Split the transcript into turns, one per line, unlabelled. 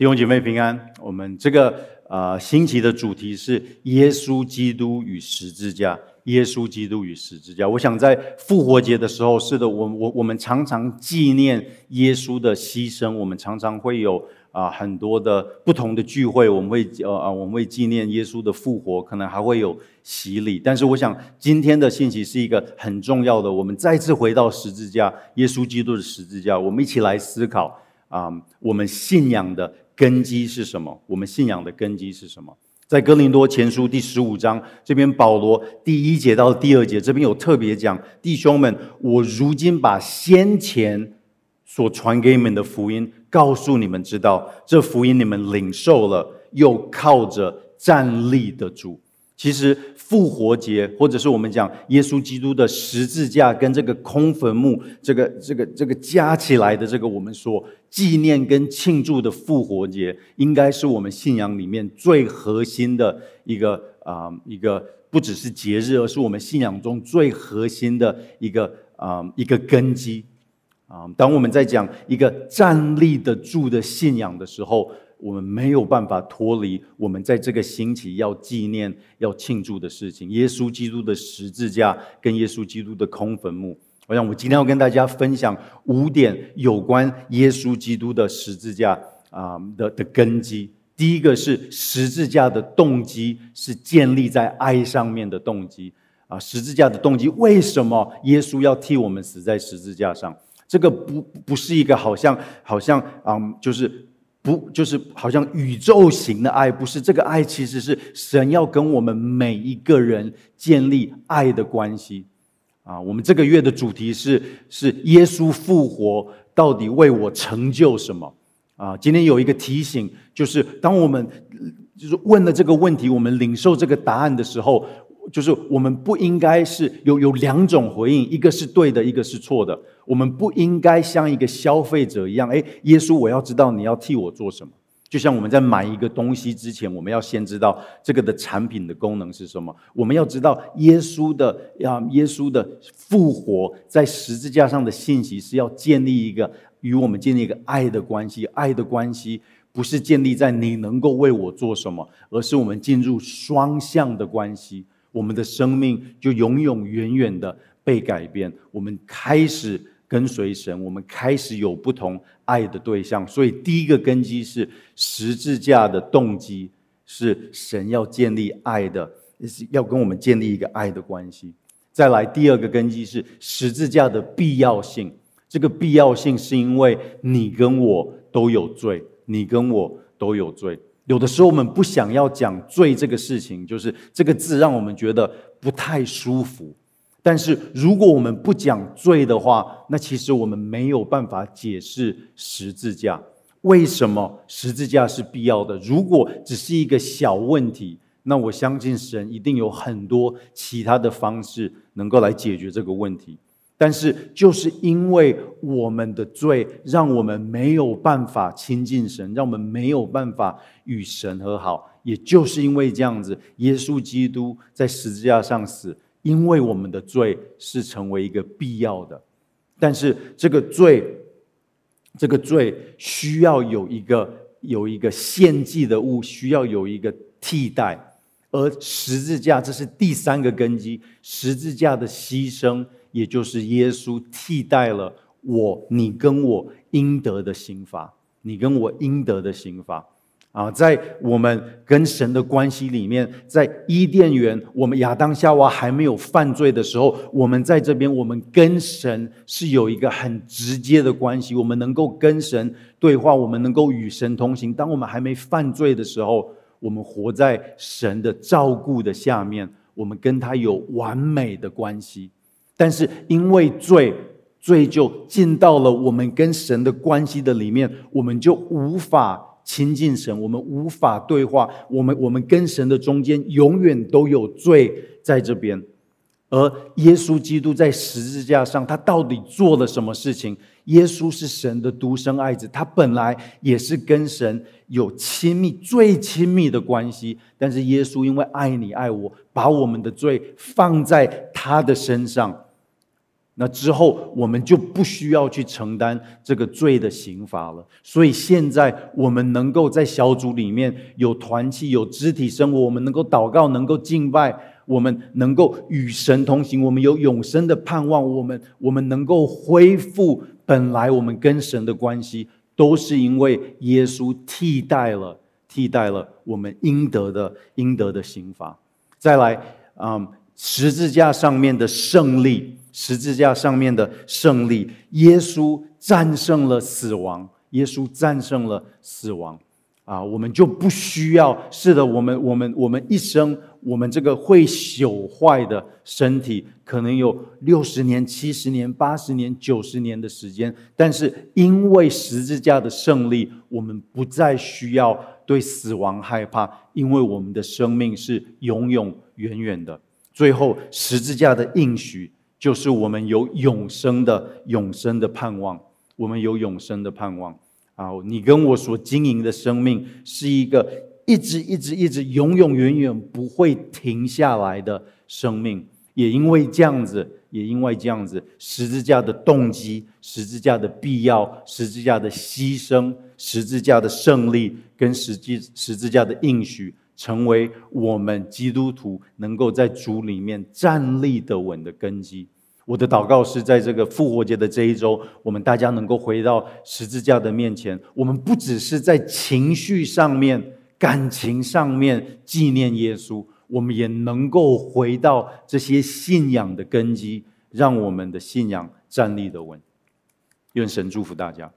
弟兄姐妹平安。我们这个呃星期的主题是耶稣基督与十字架。耶稣基督与十字架。我想在复活节的时候，是的，我我我们常常纪念耶稣的牺牲。我们常常会有啊很多的不同的聚会，我们会呃啊我们会纪念耶稣的复活，可能还会有洗礼。但是我想今天的信息是一个很重要的。我们再次回到十字架，耶稣基督的十字架，我们一起来思考啊，我们信仰的。根基是什么？我们信仰的根基是什么？在哥林多前书第十五章这边，保罗第一节到第二节这边有特别讲：弟兄们，我如今把先前所传给你们的福音告诉你们，知道这福音你们领受了，又靠着站立的主。其实复活节，或者是我们讲耶稣基督的十字架，跟这个空坟墓，这个这个这个加起来的这个，我们说纪念跟庆祝的复活节，应该是我们信仰里面最核心的一个啊一个，不只是节日，而是我们信仰中最核心的一个啊一个根基啊。当我们在讲一个站立得住的信仰的时候。我们没有办法脱离我们在这个星期要纪念、要庆祝的事情——耶稣基督的十字架跟耶稣基督的空坟墓。我想，我今天要跟大家分享五点有关耶稣基督的十字架啊的的根基。第一个是十字架的动机是建立在爱上面的动机啊，十字架的动机为什么耶稣要替我们死在十字架上？这个不不是一个好像好像啊，就是。不，就是好像宇宙型的爱，不是这个爱，其实是神要跟我们每一个人建立爱的关系啊。我们这个月的主题是是耶稣复活到底为我成就什么啊？今天有一个提醒，就是当我们就是问了这个问题，我们领受这个答案的时候。就是我们不应该是有有两种回应，一个是对的，一个是错的。我们不应该像一个消费者一样，哎，耶稣，我要知道你要替我做什么。就像我们在买一个东西之前，我们要先知道这个的产品的功能是什么。我们要知道耶稣的呀，耶稣的复活在十字架上的信息是要建立一个与我们建立一个爱的关系。爱的关系不是建立在你能够为我做什么，而是我们进入双向的关系。我们的生命就永永远远的被改变。我们开始跟随神，我们开始有不同爱的对象。所以，第一个根基是十字架的动机，是神要建立爱的，要跟我们建立一个爱的关系。再来，第二个根基是十字架的必要性。这个必要性是因为你跟我都有罪，你跟我都有罪。有的时候我们不想要讲罪这个事情，就是这个字让我们觉得不太舒服。但是如果我们不讲罪的话，那其实我们没有办法解释十字架为什么十字架是必要的。如果只是一个小问题，那我相信神一定有很多其他的方式能够来解决这个问题。但是，就是因为我们的罪，让我们没有办法亲近神，让我们没有办法与神和好。也就是因为这样子，耶稣基督在十字架上死，因为我们的罪是成为一个必要的。但是，这个罪，这个罪需要有一个有一个献祭的物，需要有一个替代。而十字架，这是第三个根基，十字架的牺牲。也就是耶稣替代了我，你跟我应得的刑罚，你跟我应得的刑罚啊！在我们跟神的关系里面，在伊甸园，我们亚当夏娃还没有犯罪的时候，我们在这边，我们跟神是有一个很直接的关系，我们能够跟神对话，我们能够与神同行。当我们还没犯罪的时候，我们活在神的照顾的下面，我们跟他有完美的关系。但是因为罪，罪就进到了我们跟神的关系的里面，我们就无法亲近神，我们无法对话，我们我们跟神的中间永远都有罪在这边。而耶稣基督在十字架上，他到底做了什么事情？耶稣是神的独生爱子，他本来也是跟神有亲密、最亲密的关系。但是耶稣因为爱你爱我，把我们的罪放在他的身上。那之后我们就不需要去承担这个罪的刑罚了。所以现在我们能够在小组里面有团契、有肢体生活，我们能够祷告、能够敬拜，我们能够与神同行，我们有永生的盼望，我们我们能够恢复本来我们跟神的关系，都是因为耶稣替代了替代了我们应得的应得的刑罚。再来，嗯，十字架上面的胜利。十字架上面的胜利，耶稣战胜了死亡，耶稣战胜了死亡，啊，我们就不需要。是的，我们我们我们一生，我们这个会朽坏的身体，可能有六十年、七十年、八十年、九十年的时间，但是因为十字架的胜利，我们不再需要对死亡害怕，因为我们的生命是永永远远的。最后，十字架的应许。就是我们有永生的永生的盼望，我们有永生的盼望啊！你跟我所经营的生命是一个一直一直一直永永远远不会停下来的生命，也因为这样子，也因为这样子，十字架的动机、十字架的必要、十字架的牺牲、十字架的胜利跟实际十字架的应许。成为我们基督徒能够在主里面站立得稳的根基。我的祷告是在这个复活节的这一周，我们大家能够回到十字架的面前。我们不只是在情绪上面、感情上面纪念耶稣，我们也能够回到这些信仰的根基，让我们的信仰站立得稳。愿神祝福大家。